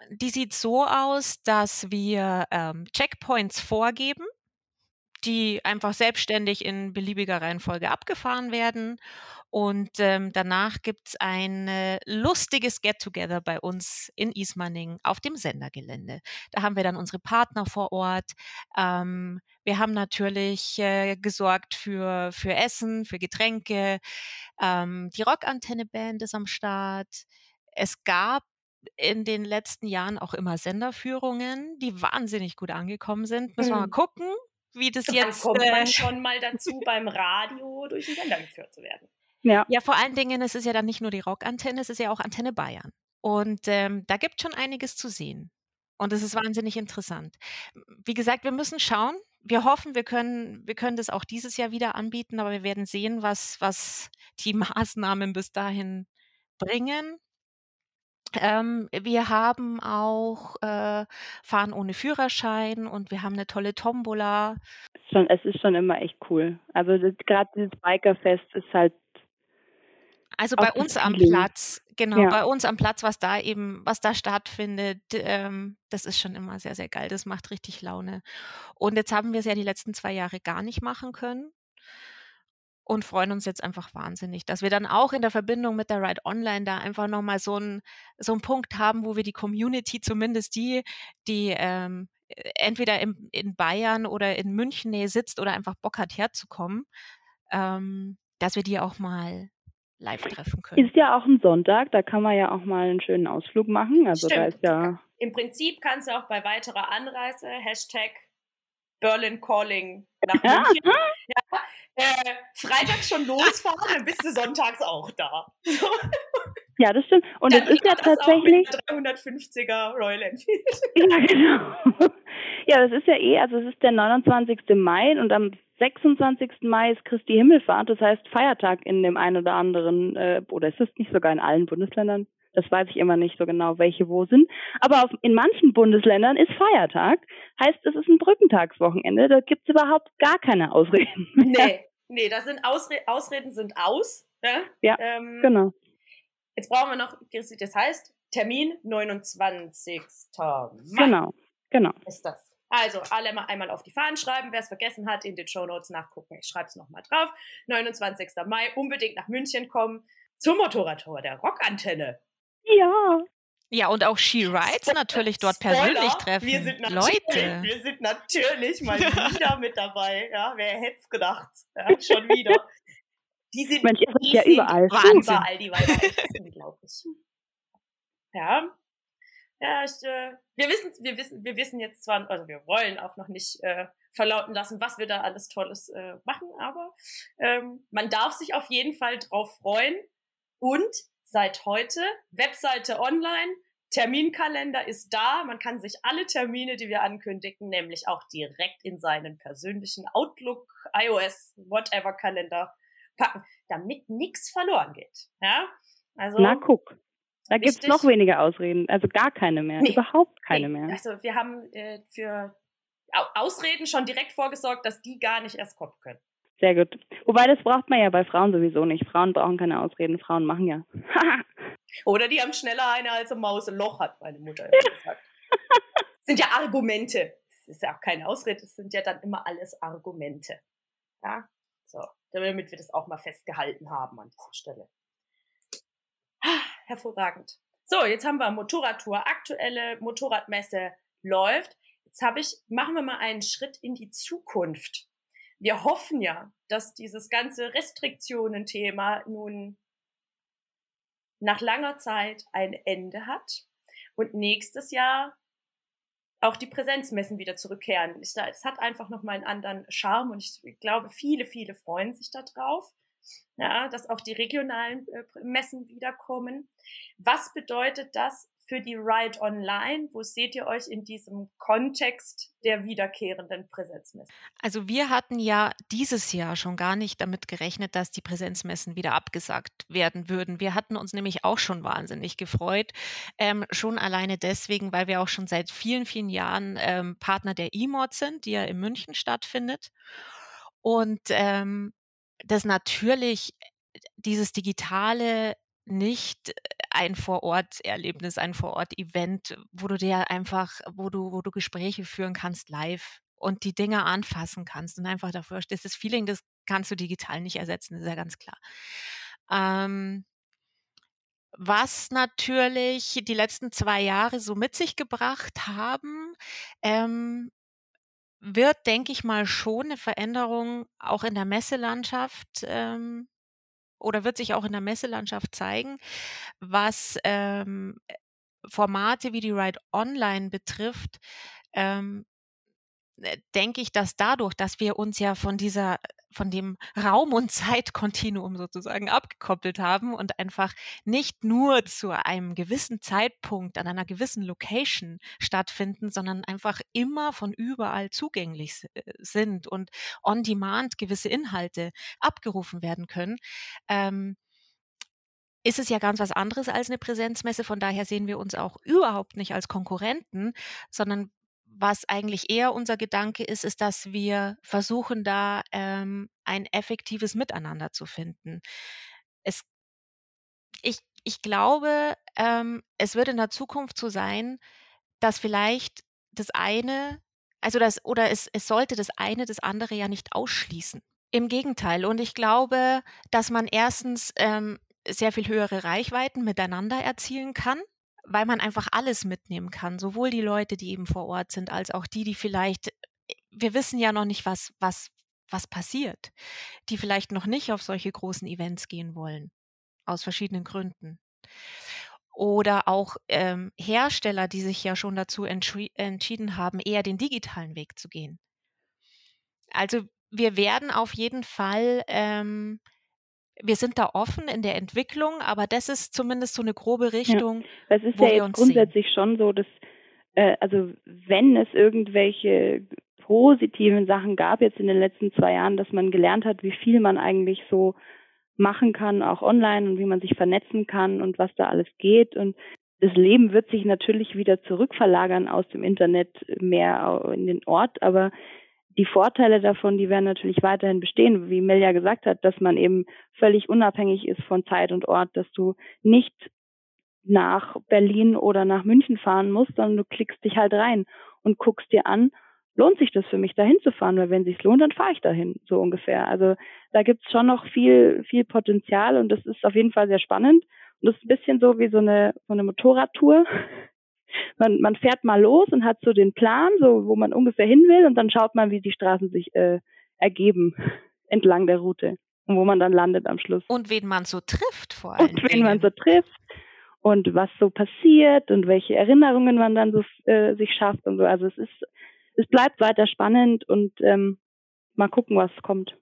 Speaker 3: die sieht so aus, dass wir ähm, Checkpoints vorgeben, die einfach selbstständig in beliebiger Reihenfolge abgefahren werden. Und ähm, danach gibt es ein äh, lustiges Get-Together bei uns in Ismaning auf dem Sendergelände. Da haben wir dann unsere Partner vor Ort. Ähm, wir haben natürlich äh, gesorgt für, für Essen, für Getränke. Ähm, die Rockantenne-Band ist am Start. Es gab in den letzten Jahren auch immer Senderführungen, die wahnsinnig gut angekommen sind. Müssen wir mal mhm. gucken, wie das jetzt.
Speaker 1: Dann kommt man äh, schon mal dazu, beim Radio durch den Sender geführt zu werden.
Speaker 3: Ja. ja, vor allen Dingen, es ist ja dann nicht nur die Rockantenne, es ist ja auch Antenne Bayern. Und ähm, da gibt es schon einiges zu sehen. Und es ist wahnsinnig interessant. Wie gesagt, wir müssen schauen. Wir hoffen, wir können, wir können das auch dieses Jahr wieder anbieten, aber wir werden sehen, was, was die Maßnahmen bis dahin bringen. Ähm, wir haben auch äh, Fahren ohne Führerschein und wir haben eine tolle Tombola.
Speaker 2: Schon, es ist schon immer echt cool. Also gerade dieses Bikerfest ist halt
Speaker 3: also bei uns am Platz, genau, ja. bei uns am Platz, was da eben, was da stattfindet, ähm, das ist schon immer sehr, sehr geil. Das macht richtig Laune. Und jetzt haben wir es ja die letzten zwei Jahre gar nicht machen können und freuen uns jetzt einfach wahnsinnig, dass wir dann auch in der Verbindung mit der Ride Online da einfach nochmal so einen so einen Punkt haben, wo wir die Community, zumindest die, die ähm, entweder im, in Bayern oder in München Nähe sitzt oder einfach Bock hat herzukommen, ähm, dass wir die auch mal live treffen können.
Speaker 2: Ist ja auch ein Sonntag, da kann man ja auch mal einen schönen Ausflug machen. Also
Speaker 1: Stimmt.
Speaker 2: da ist ja.
Speaker 1: Im Prinzip kannst du auch bei weiterer Anreise Hashtag Berlin Calling nach München. ja, äh, Freitag schon losfahren, dann bist du sonntags auch da.
Speaker 2: Ja, das stimmt. Und es ist ja tatsächlich.
Speaker 1: 350er Royal Enfield.
Speaker 2: ja, genau. Ja, das ist ja eh, also es ist der 29. Mai und am 26. Mai ist Christi Himmelfahrt, das heißt Feiertag in dem einen oder anderen, äh, oder es ist nicht sogar in allen Bundesländern, das weiß ich immer nicht so genau, welche wo sind. Aber auf, in manchen Bundesländern ist Feiertag, heißt es ist ein Brückentagswochenende, da gibt es überhaupt gar keine Ausreden.
Speaker 1: Mehr. Nee, nee, das sind Ausre Ausreden sind aus.
Speaker 2: Ne? Ja, ähm, genau.
Speaker 1: Jetzt brauchen wir noch, das heißt, Termin 29. Mai.
Speaker 2: Genau, genau.
Speaker 1: Ist das. Also alle mal einmal auf die Fahnen schreiben. Wer es vergessen hat, in den Show Notes nachgucken. Ich schreibe es nochmal drauf. 29. Mai, unbedingt nach München kommen zum Motorradtor der Rockantenne.
Speaker 2: Ja.
Speaker 3: Ja, und auch She Rides natürlich dort Spoiler, persönlich treffen.
Speaker 1: Wir sind Leute. Wir sind natürlich mal wieder mit dabei. Ja, wer hätte es gedacht? Ja, schon wieder.
Speaker 2: Die sind, Mensch, seid ja überall.
Speaker 1: Überall, die Weiber. unglaublich. Ja, ja, ich, äh, wir wissen, wir wissen, wir wissen jetzt zwar, also wir wollen auch noch nicht äh, verlauten lassen, was wir da alles Tolles äh, machen, aber ähm, man darf sich auf jeden Fall drauf freuen. Und seit heute Webseite online, Terminkalender ist da. Man kann sich alle Termine, die wir ankündigen, nämlich auch direkt in seinen persönlichen Outlook, iOS, whatever Kalender packen, damit nichts verloren geht. Ja,
Speaker 2: also. Na guck. Da gibt es noch weniger Ausreden, also gar keine mehr, nee, überhaupt keine nee. mehr.
Speaker 1: Also wir haben äh, für Ausreden schon direkt vorgesorgt, dass die gar nicht erst kommen können.
Speaker 2: Sehr gut. Wobei das braucht man ja bei Frauen sowieso nicht. Frauen brauchen keine Ausreden, Frauen machen ja.
Speaker 1: Oder die haben schneller eine als eine Maus ein Loch hat, meine Mutter immer gesagt. Das sind ja Argumente. Das ist ja auch keine Ausrede, das sind ja dann immer alles Argumente. Ja, so, damit wir das auch mal festgehalten haben an dieser Stelle hervorragend. So, jetzt haben wir Motorradtour, aktuelle Motorradmesse läuft. Jetzt habe ich, machen wir mal einen Schritt in die Zukunft. Wir hoffen ja, dass dieses ganze Restriktionen-Thema nun nach langer Zeit ein Ende hat und nächstes Jahr auch die Präsenzmessen wieder zurückkehren. Es hat einfach nochmal einen anderen Charme und ich glaube, viele, viele freuen sich darauf ja, dass auch die regionalen äh, Messen wiederkommen. Was bedeutet das für die Ride Online? Wo seht ihr euch in diesem Kontext der wiederkehrenden Präsenzmessen?
Speaker 3: Also wir hatten ja dieses Jahr schon gar nicht damit gerechnet, dass die Präsenzmessen wieder abgesagt werden würden. Wir hatten uns nämlich auch schon wahnsinnig gefreut, ähm, schon alleine deswegen, weil wir auch schon seit vielen, vielen Jahren ähm, Partner der E-Mod sind, die ja in München stattfindet. Und ähm, dass natürlich äh, dieses Digitale nicht ein Vorort-Erlebnis, ein Vorort-Event, wo du dir einfach, wo du, wo du Gespräche führen kannst live und die Dinge anfassen kannst und einfach dafür stehst. Das Feeling, das kannst du digital nicht ersetzen, ist ja ganz klar. Ähm, was natürlich die letzten zwei Jahre so mit sich gebracht haben, ähm, wird, denke ich mal, schon eine Veränderung auch in der Messelandschaft ähm, oder wird sich auch in der Messelandschaft zeigen, was ähm, Formate wie die Ride Online betrifft, ähm, äh, denke ich, dass dadurch, dass wir uns ja von dieser von dem Raum- und Zeitkontinuum sozusagen abgekoppelt haben und einfach nicht nur zu einem gewissen Zeitpunkt an einer gewissen Location stattfinden, sondern einfach immer von überall zugänglich äh, sind und on demand gewisse Inhalte abgerufen werden können. Ähm, ist es ja ganz was anderes als eine Präsenzmesse. Von daher sehen wir uns auch überhaupt nicht als Konkurrenten, sondern was eigentlich eher unser Gedanke ist, ist, dass wir versuchen, da ähm, ein effektives Miteinander zu finden. Es, ich, ich glaube, ähm, es wird in der Zukunft so sein, dass vielleicht das eine, also das, oder es, es sollte das eine das andere ja nicht ausschließen. Im Gegenteil. Und ich glaube, dass man erstens ähm, sehr viel höhere Reichweiten miteinander erzielen kann weil man einfach alles mitnehmen kann, sowohl die Leute, die eben vor Ort sind, als auch die, die vielleicht, wir wissen ja noch nicht, was, was, was passiert, die vielleicht noch nicht auf solche großen Events gehen wollen, aus verschiedenen Gründen. Oder auch ähm, Hersteller, die sich ja schon dazu entschieden haben, eher den digitalen Weg zu gehen. Also wir werden auf jeden Fall ähm, wir sind da offen in der Entwicklung, aber das ist zumindest so eine grobe Richtung.
Speaker 2: Ja, es ist ja jetzt grundsätzlich sehen. schon so, dass, äh, also wenn es irgendwelche positiven Sachen gab jetzt in den letzten zwei Jahren, dass man gelernt hat, wie viel man eigentlich so machen kann, auch online und wie man sich vernetzen kann und was da alles geht. Und das Leben wird sich natürlich wieder zurückverlagern aus dem Internet mehr in den Ort, aber die Vorteile davon, die werden natürlich weiterhin bestehen, wie Mel ja gesagt hat, dass man eben völlig unabhängig ist von Zeit und Ort, dass du nicht nach Berlin oder nach München fahren musst, sondern du klickst dich halt rein und guckst dir an, lohnt sich das für mich, dahin zu fahren? Weil wenn sich's lohnt, dann fahre ich dahin, so ungefähr. Also da gibt's schon noch viel, viel Potenzial und das ist auf jeden Fall sehr spannend. Und das ist ein bisschen so wie so eine, so eine Motorradtour man, man fährt mal los und hat so den Plan, so wo man ungefähr hin will und dann schaut man, wie die Straßen sich äh, ergeben entlang der Route und wo man dann landet am Schluss.
Speaker 3: Und wen man so trifft vor allem.
Speaker 2: Und wen Dingen. man so trifft und was so passiert und welche Erinnerungen man dann so äh, sich schafft und so. Also es ist, es bleibt weiter spannend und ähm, mal gucken, was kommt.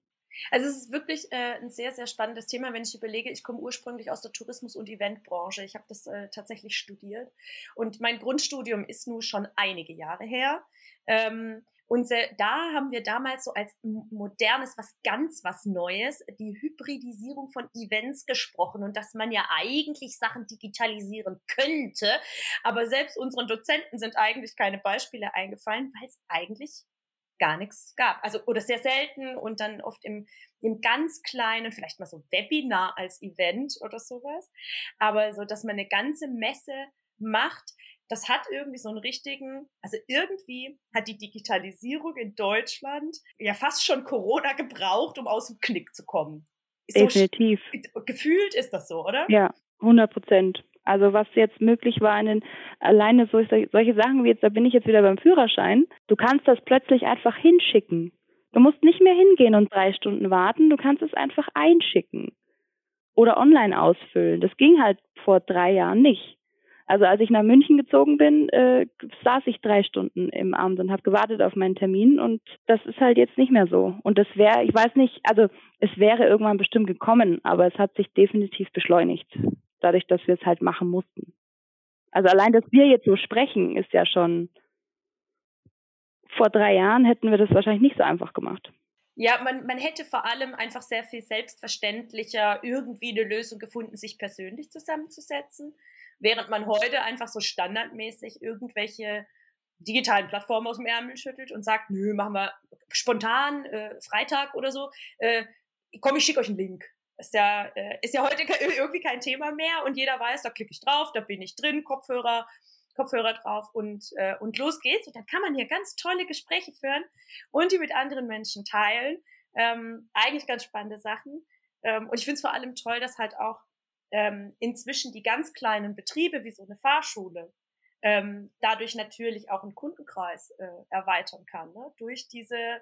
Speaker 1: Also es ist wirklich äh, ein sehr, sehr spannendes Thema, wenn ich überlege, ich komme ursprünglich aus der Tourismus- und Eventbranche. Ich habe das äh, tatsächlich studiert und mein Grundstudium ist nun schon einige Jahre her. Ähm, und da haben wir damals so als modernes, was ganz was Neues, die Hybridisierung von Events gesprochen und dass man ja eigentlich Sachen digitalisieren könnte. Aber selbst unseren Dozenten sind eigentlich keine Beispiele eingefallen, weil es eigentlich gar nichts gab. Also, oder sehr selten und dann oft im, im ganz kleinen, vielleicht mal so Webinar als Event oder sowas. Aber so, dass man eine ganze Messe macht, das hat irgendwie so einen richtigen, also irgendwie hat die Digitalisierung in Deutschland ja fast schon Corona gebraucht, um aus dem Knick zu kommen.
Speaker 2: Definitiv.
Speaker 1: So, gefühlt ist das so, oder?
Speaker 2: Ja, 100 Prozent. Also was jetzt möglich war, in den, alleine so, solche Sachen wie jetzt, da bin ich jetzt wieder beim Führerschein, du kannst das plötzlich einfach hinschicken. Du musst nicht mehr hingehen und drei Stunden warten, du kannst es einfach einschicken oder online ausfüllen. Das ging halt vor drei Jahren nicht. Also als ich nach München gezogen bin, äh, saß ich drei Stunden im Abend und habe gewartet auf meinen Termin und das ist halt jetzt nicht mehr so. Und das wäre, ich weiß nicht, also es wäre irgendwann bestimmt gekommen, aber es hat sich definitiv beschleunigt dadurch, dass wir es halt machen mussten. Also allein, dass wir jetzt so sprechen, ist ja schon, vor drei Jahren hätten wir das wahrscheinlich nicht so einfach gemacht.
Speaker 1: Ja, man, man hätte vor allem einfach sehr viel selbstverständlicher irgendwie eine Lösung gefunden, sich persönlich zusammenzusetzen, während man heute einfach so standardmäßig irgendwelche digitalen Plattformen aus dem Ärmel schüttelt und sagt, nö, machen wir spontan, äh, Freitag oder so, äh, komm, ich schicke euch einen Link. Ist ja, äh, ist ja heute irgendwie kein Thema mehr und jeder weiß, da klicke ich drauf, da bin ich drin, Kopfhörer, Kopfhörer drauf und, äh, und los geht's. Und dann kann man hier ganz tolle Gespräche führen und die mit anderen Menschen teilen. Ähm, eigentlich ganz spannende Sachen. Ähm, und ich finde es vor allem toll, dass halt auch ähm, inzwischen die ganz kleinen Betriebe wie so eine Fahrschule ähm, dadurch natürlich auch einen Kundenkreis äh, erweitern kann, ne? durch diese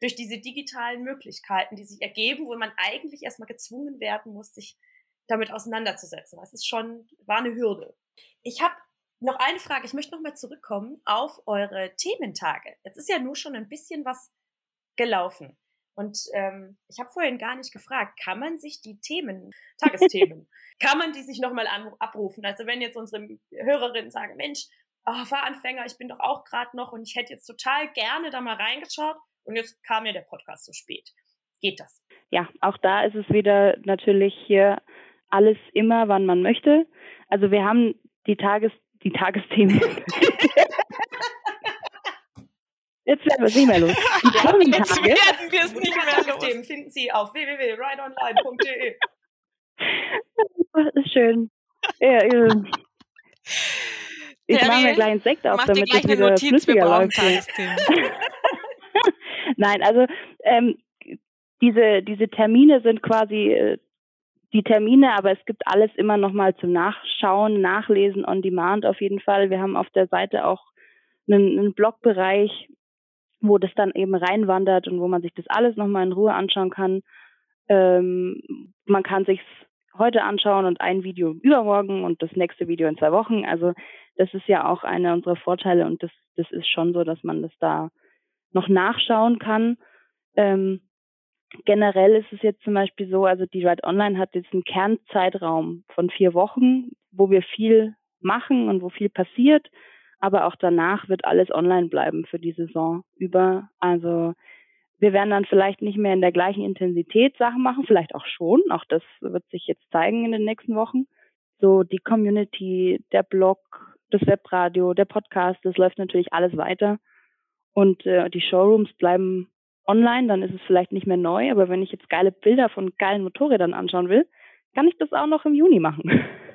Speaker 1: durch diese digitalen Möglichkeiten, die sich ergeben, wo man eigentlich erstmal gezwungen werden muss, sich damit auseinanderzusetzen. Das ist schon, war eine Hürde. Ich habe noch eine Frage. Ich möchte nochmal zurückkommen auf eure Thementage. Jetzt ist ja nur schon ein bisschen was gelaufen. Und ähm, ich habe vorhin gar nicht gefragt, kann man sich die Themen, Tagesthemen, kann man die sich nochmal abrufen? Also wenn jetzt unsere Hörerinnen sagen, Mensch, oh, Fahranfänger, ich bin doch auch gerade noch und ich hätte jetzt total gerne da mal reingeschaut und jetzt kam mir der Podcast so spät. Geht das?
Speaker 2: Ja, auch da ist es wieder natürlich hier alles immer, wann man möchte. Also wir haben die Tages die Tagesthemen. Jetzt werden wir es nicht mehr los. Die
Speaker 1: ja, jetzt werden wir es nicht mehr los. Themen finden Sie auf www.rideonline.de.
Speaker 2: Das ist schön. Ja, ja. Ich mache mir gleich einen Sekt auf, damit es wieder Notiz, flüssiger läuft. Nein, also ähm, diese, diese Termine sind quasi äh, die Termine, aber es gibt alles immer noch mal zum Nachschauen, Nachlesen on Demand auf jeden Fall. Wir haben auf der Seite auch einen, einen Blogbereich, wo das dann eben reinwandert und wo man sich das alles noch mal in Ruhe anschauen kann. Ähm, man kann sich heute anschauen und ein Video übermorgen und das nächste Video in zwei Wochen. Also das ist ja auch einer unserer Vorteile und das, das ist schon so, dass man das da noch nachschauen kann. Ähm, generell ist es jetzt zum Beispiel so, also die Ride Online hat jetzt einen Kernzeitraum von vier Wochen, wo wir viel machen und wo viel passiert. Aber auch danach wird alles online bleiben für die Saison über. Also wir werden dann vielleicht nicht mehr in der gleichen Intensität Sachen machen, vielleicht auch schon. Auch das wird sich jetzt zeigen in den nächsten Wochen. So die Community, der Blog, das Webradio, der Podcast, das läuft natürlich alles weiter. Und äh, die Showrooms bleiben online, dann ist es vielleicht nicht mehr neu, aber wenn ich jetzt geile Bilder von geilen Motorrädern anschauen will, kann ich das auch noch im Juni machen.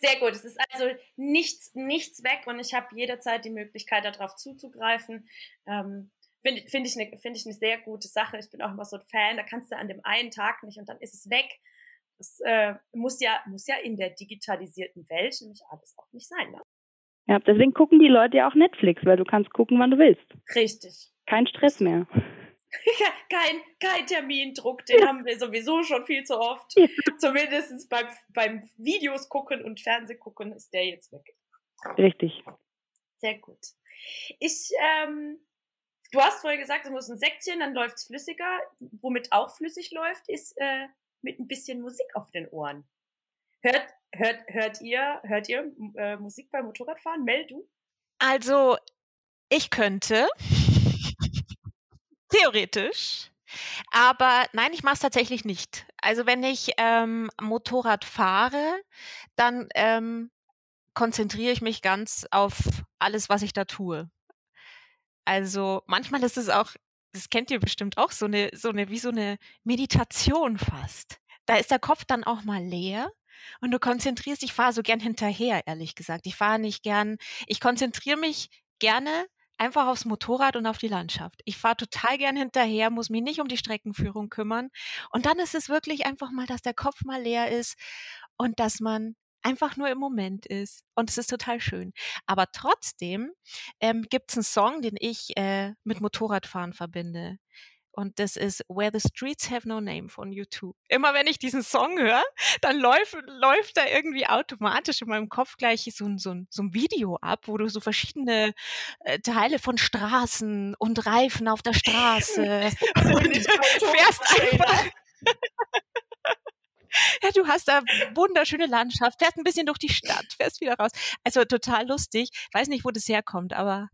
Speaker 1: Sehr gut. Es ist also nichts, nichts weg und ich habe jederzeit die Möglichkeit, darauf zuzugreifen. Ähm, Finde find ich, eine, find ich eine sehr gute Sache. Ich bin auch immer so ein Fan, da kannst du an dem einen Tag nicht und dann ist es weg. Das äh, muss, ja, muss ja in der digitalisierten Welt nämlich alles auch nicht sein. Ne?
Speaker 2: Ja, deswegen gucken die Leute ja auch Netflix, weil du kannst gucken, wann du willst.
Speaker 1: Richtig.
Speaker 2: Kein Stress mehr.
Speaker 1: kein, kein Termindruck, den haben wir sowieso schon viel zu oft. Ja. Zumindest beim, beim Videos gucken und Fernseh gucken ist der jetzt weg.
Speaker 2: Richtig.
Speaker 1: Sehr gut. Ich, ähm, du hast vorher gesagt, es muss ein Säckchen, dann läuft es flüssiger. Womit auch flüssig läuft, ist äh, mit ein bisschen Musik auf den Ohren. Hört, hört, hört ihr, hört ihr äh, Musik beim Motorradfahren? Mel, du?
Speaker 3: Also, ich könnte. Theoretisch. Aber nein, ich mache es tatsächlich nicht. Also wenn ich ähm, Motorrad fahre, dann ähm, konzentriere ich mich ganz auf alles, was ich da tue. Also manchmal ist es auch, das kennt ihr bestimmt auch, so eine, so eine, wie so eine Meditation fast. Da ist der Kopf dann auch mal leer und du konzentrierst, ich fahre so gern hinterher, ehrlich gesagt. Ich fahre nicht gern, ich konzentriere mich gerne einfach aufs Motorrad und auf die Landschaft. Ich fahre total gern hinterher, muss mich nicht um die Streckenführung kümmern. Und dann ist es wirklich einfach mal, dass der Kopf mal leer ist und dass man einfach nur im Moment ist. Und es ist total schön. Aber trotzdem ähm, gibt es einen Song, den ich äh, mit Motorradfahren verbinde. Und das ist Where the Streets Have No Name von YouTube. Immer wenn ich diesen Song höre, dann läuft, läuft da irgendwie automatisch in meinem Kopf gleich so ein, so ein, so ein Video ab, wo du so verschiedene äh, Teile von Straßen und Reifen auf der Straße fährst einfach. Ja, du hast da wunderschöne Landschaft, fährst ein bisschen durch die Stadt, fährst wieder raus. Also total lustig. Weiß nicht, wo das herkommt, aber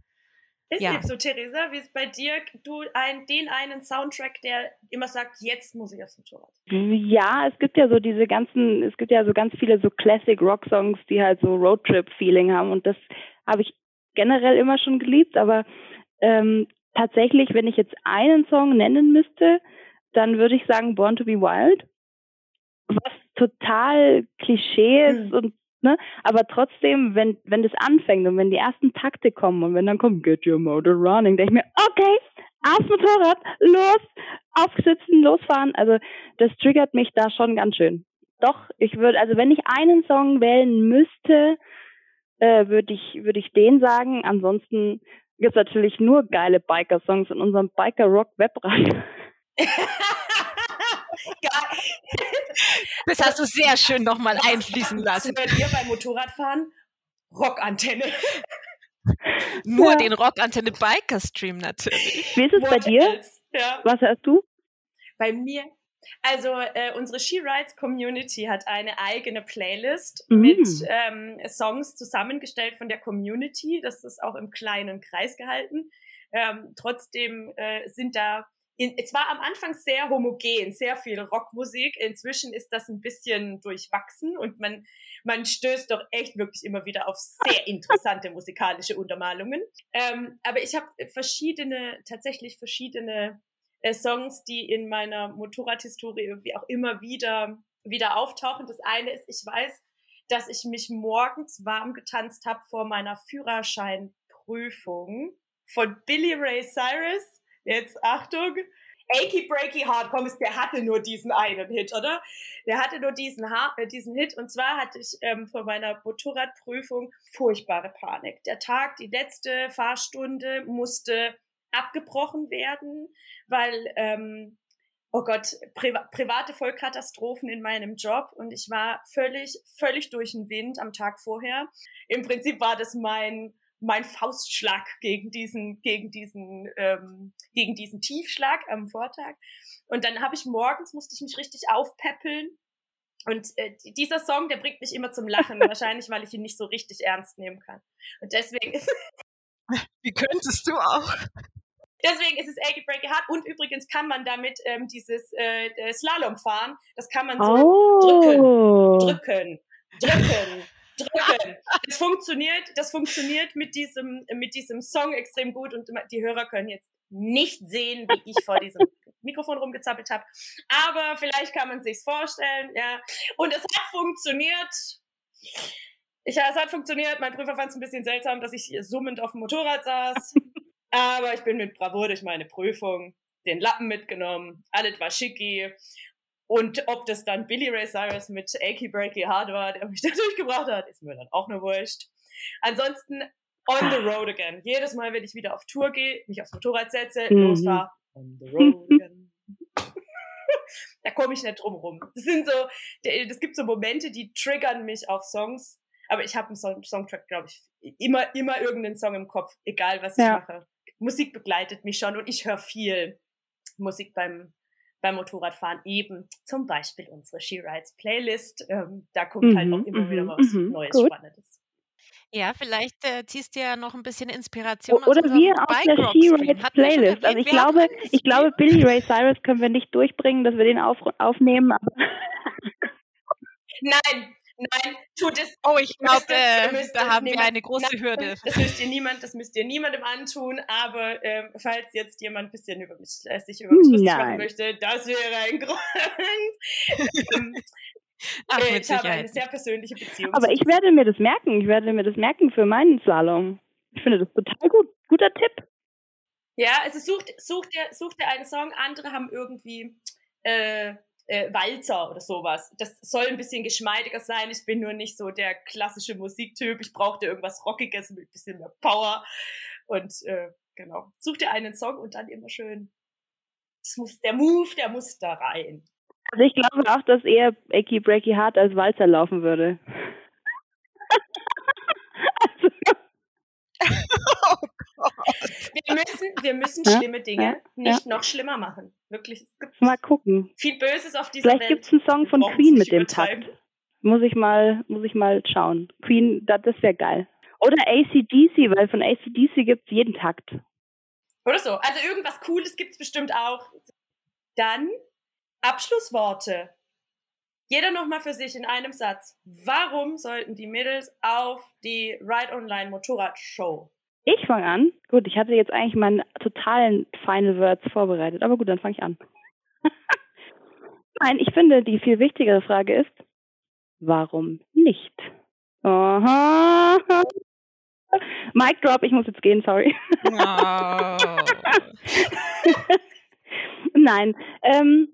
Speaker 1: ist ja. eben so, Theresa, wie ist bei dir, du ein, den einen Soundtrack, der immer sagt, jetzt muss ich aufs Motorrad?
Speaker 2: Ja, es gibt ja so diese ganzen, es gibt ja so ganz viele so Classic Rock Songs, die halt so Roadtrip-Feeling haben und das habe ich generell immer schon geliebt, aber ähm, tatsächlich, wenn ich jetzt einen Song nennen müsste, dann würde ich sagen Born to be Wild, was total Klischee ist mhm. und Ne? Aber trotzdem, wenn, wenn das anfängt und wenn die ersten Takte kommen und wenn dann kommt, get your motor running, denke ich mir, okay, aufs Motorrad, los, aufsitzen, losfahren. Also das triggert mich da schon ganz schön. Doch, ich würde, also wenn ich einen Song wählen müsste, äh, würde ich, würde ich den sagen. Ansonsten gibt es natürlich nur geile Biker-Songs in unserem Biker-Rock-Webradio.
Speaker 3: Das hast du sehr schön nochmal einfließen lassen.
Speaker 1: Bei dir beim Motorradfahren? Rockantenne.
Speaker 3: Nur ja. den Rockantenne Biker Stream natürlich.
Speaker 2: Wie ist es What bei dir? Ja. Was hörst du?
Speaker 1: Bei mir also äh, unsere She Rides Community hat eine eigene Playlist mm. mit ähm, Songs zusammengestellt von der Community. Das ist auch im kleinen Kreis gehalten. Ähm, trotzdem äh, sind da in, es war am Anfang sehr homogen, sehr viel Rockmusik. Inzwischen ist das ein bisschen durchwachsen und man, man stößt doch echt wirklich immer wieder auf sehr interessante musikalische Untermalungen. Ähm, aber ich habe verschiedene, tatsächlich verschiedene äh, Songs, die in meiner Motorradhistorie irgendwie auch immer wieder, wieder auftauchen. Das eine ist, ich weiß, dass ich mich morgens warm getanzt habe vor meiner Führerscheinprüfung von Billy Ray Cyrus. Jetzt Achtung. Achy Breaky Heart, komm, der hatte nur diesen einen Hit, oder? Der hatte nur diesen, ha äh, diesen Hit. Und zwar hatte ich ähm, vor meiner Motorradprüfung furchtbare Panik. Der Tag, die letzte Fahrstunde musste abgebrochen werden, weil, ähm, oh Gott, Pri private Vollkatastrophen in meinem Job und ich war völlig, völlig durch den Wind am Tag vorher. Im Prinzip war das mein mein Faustschlag gegen diesen, gegen diesen, ähm, gegen diesen Tiefschlag am Vortag. Und dann habe ich morgens musste ich mich richtig aufpäppeln. Und äh, dieser Song, der bringt mich immer zum Lachen, wahrscheinlich, weil ich ihn nicht so richtig ernst nehmen kann. Und deswegen.
Speaker 3: Wie könntest du auch?
Speaker 1: Deswegen ist es Achy Breaky Hard. Und übrigens kann man damit ähm, dieses äh, Slalom fahren. Das kann man so oh. drücken, drücken, drücken, drücken. Das funktioniert, das funktioniert mit diesem, mit diesem Song extrem gut. Und die Hörer können jetzt nicht sehen, wie ich vor diesem Mikrofon rumgezappelt habe. Aber vielleicht kann man sich's vorstellen, ja. Und es hat funktioniert. Ich, es hat funktioniert. Mein Prüfer fand es ein bisschen seltsam, dass ich summend auf dem Motorrad saß. Aber ich bin mit Bravour durch meine Prüfung, den Lappen mitgenommen, alles war schicki. Und ob das dann Billy Ray Cyrus mit Achy Breaky Hard war, der mich da durchgebracht hat, ist mir dann auch nur wurscht. Ansonsten on the road again. Jedes Mal, wenn ich wieder auf Tour gehe, mich aufs Motorrad setze, mhm. losfahre, on the road again. da komme ich nicht drum rum. Das sind so, das gibt so Momente, die triggern mich auf Songs. Aber ich habe einen Song Songtrack, glaube ich, immer, immer irgendeinen Song im Kopf, egal was ich ja. mache. Musik begleitet mich schon und ich höre viel Musik beim, beim Motorradfahren eben. Zum Beispiel unsere She Rides Playlist. Ähm, da kommt mhm, halt auch immer wieder mhm, was mhm, Neues, gut. Spannendes.
Speaker 3: Ja, vielleicht äh, ziehst du ja noch ein bisschen Inspiration
Speaker 2: Oder aus wir aus der She Rides Playlist. Also ich glaube, ich glaube, Billy Ray Cyrus können wir nicht durchbringen, dass wir den auf, aufnehmen.
Speaker 1: Nein, Nein, tut es.
Speaker 3: Oh, ich glaube, äh, da haben wir eine große nein, Hürde.
Speaker 1: Das müsst ihr niemand, das müsst ihr niemandem antun. Aber ähm, falls jetzt jemand ein bisschen über mich, äh, sich über mich lustig machen möchte, das wäre ein Grund. Ähm, Ach, äh, ich habe eine sehr persönliche Beziehung.
Speaker 2: Aber ich werde mir das merken. Ich werde mir das merken für meinen Slalom. Ich finde das total gut. Guter Tipp.
Speaker 1: Ja, also sucht, sucht, dir, sucht dir einen Song. Andere haben irgendwie äh, äh, Walzer oder sowas. Das soll ein bisschen geschmeidiger sein. Ich bin nur nicht so der klassische Musiktyp. Ich brauchte irgendwas Rockiges mit ein bisschen mehr Power. Und äh, genau, such dir einen Song und dann immer schön. Muss, der Move, der muss da rein.
Speaker 2: Also ich glaube auch, dass eher Achy Breaky Hard als Walzer laufen würde.
Speaker 1: oh wir müssen, wir müssen ja? schlimme Dinge ja? nicht ja? noch schlimmer machen. Wirklich. Es gibt
Speaker 2: mal gucken.
Speaker 1: Viel Böses auf dieser
Speaker 2: Vielleicht Welt. Vielleicht gibt es einen Song von Queen mit dem Takt. Muss ich mal, muss ich mal schauen. Queen, das, das wäre geil. Oder ACDC, weil von ACDC gibt es jeden Takt.
Speaker 1: Oder so. Also irgendwas Cooles gibt es bestimmt auch. Dann Abschlussworte. Jeder nochmal für sich in einem Satz. Warum sollten die Mädels auf die Ride Online Motorrad-Show?
Speaker 2: Ich fange an. Gut, ich hatte jetzt eigentlich meinen totalen Final Words vorbereitet, aber gut, dann fange ich an. Nein, ich finde, die viel wichtigere Frage ist, warum nicht? Aha. Mic drop, ich muss jetzt gehen, sorry. Oh. Nein, ähm,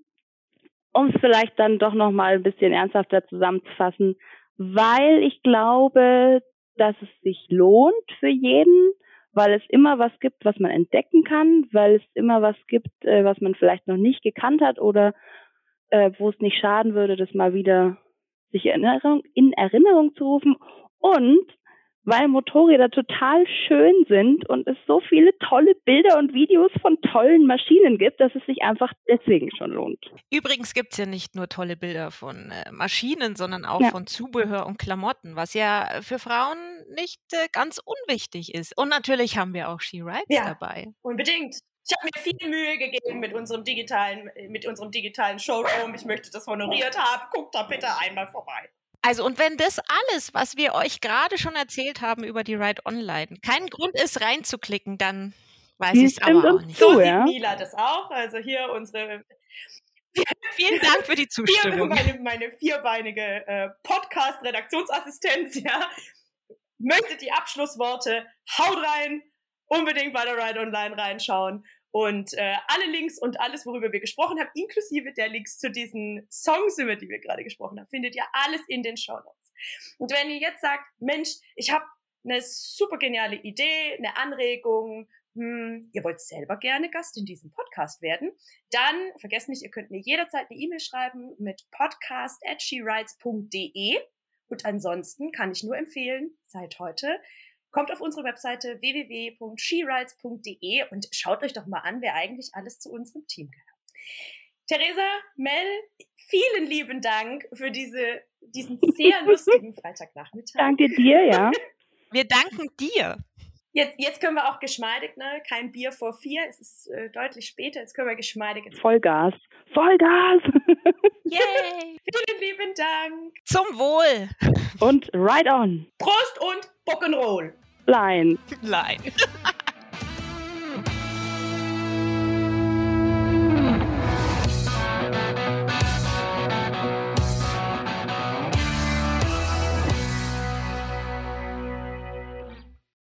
Speaker 2: um es vielleicht dann doch nochmal ein bisschen ernsthafter zusammenzufassen, weil ich glaube, dass es sich lohnt für jeden, weil es immer was gibt, was man entdecken kann, weil es immer was gibt, äh, was man vielleicht noch nicht gekannt hat oder äh, wo es nicht schaden würde, das mal wieder sich in Erinnerung, in Erinnerung zu rufen. Und weil Motorräder total schön sind und es so viele tolle Bilder und Videos von tollen Maschinen gibt, dass es sich einfach deswegen schon lohnt.
Speaker 3: Übrigens gibt es ja nicht nur tolle Bilder von äh, Maschinen, sondern auch ja. von Zubehör und Klamotten, was ja für Frauen nicht äh, ganz unwichtig ist. Und natürlich haben wir auch She Rides ja, dabei.
Speaker 1: Unbedingt. Ich habe mir viel Mühe gegeben mit unserem digitalen, mit unserem digitalen Showroom. Ich möchte das honoriert haben. Guckt da bitte einmal vorbei.
Speaker 3: Also und wenn das alles, was wir euch gerade schon erzählt haben über die Ride Online, kein Grund ist reinzuklicken, dann weiß ich es aber auch nicht.
Speaker 1: So sieht ja? Mila das auch. Also hier unsere
Speaker 3: Vielen Dank für die Zustimmung.
Speaker 1: Meine, meine vierbeinige äh, Podcast-Redaktionsassistenz, ja, möchte die Abschlussworte. Haut rein, unbedingt bei der Ride Online reinschauen. Und äh, alle Links und alles, worüber wir gesprochen haben, inklusive der Links zu diesen Songs, über die wir gerade gesprochen haben, findet ihr alles in den Show Notes. Und wenn ihr jetzt sagt, Mensch, ich habe eine super geniale Idee, eine Anregung, hm, ihr wollt selber gerne Gast in diesem Podcast werden, dann vergesst nicht, ihr könnt mir jederzeit eine E-Mail schreiben mit podcast@sherides.de und ansonsten kann ich nur empfehlen, seit heute Kommt auf unsere Webseite www.sherides.de und schaut euch doch mal an, wer eigentlich alles zu unserem Team gehört. Theresa, Mel, vielen lieben Dank für diese, diesen sehr lustigen Freitagnachmittag.
Speaker 2: Danke dir, ja.
Speaker 3: Wir danken dir.
Speaker 1: Jetzt, jetzt können wir auch geschmeidig, ne? Kein Bier vor vier, es ist äh, deutlich später, jetzt können wir geschmeidig. Jetzt
Speaker 2: Vollgas. Vollgas!
Speaker 1: Yay! Vielen lieben Dank!
Speaker 3: Zum Wohl!
Speaker 2: Und right on!
Speaker 1: Prost und Rock'n'Roll!
Speaker 2: Line.
Speaker 3: Line.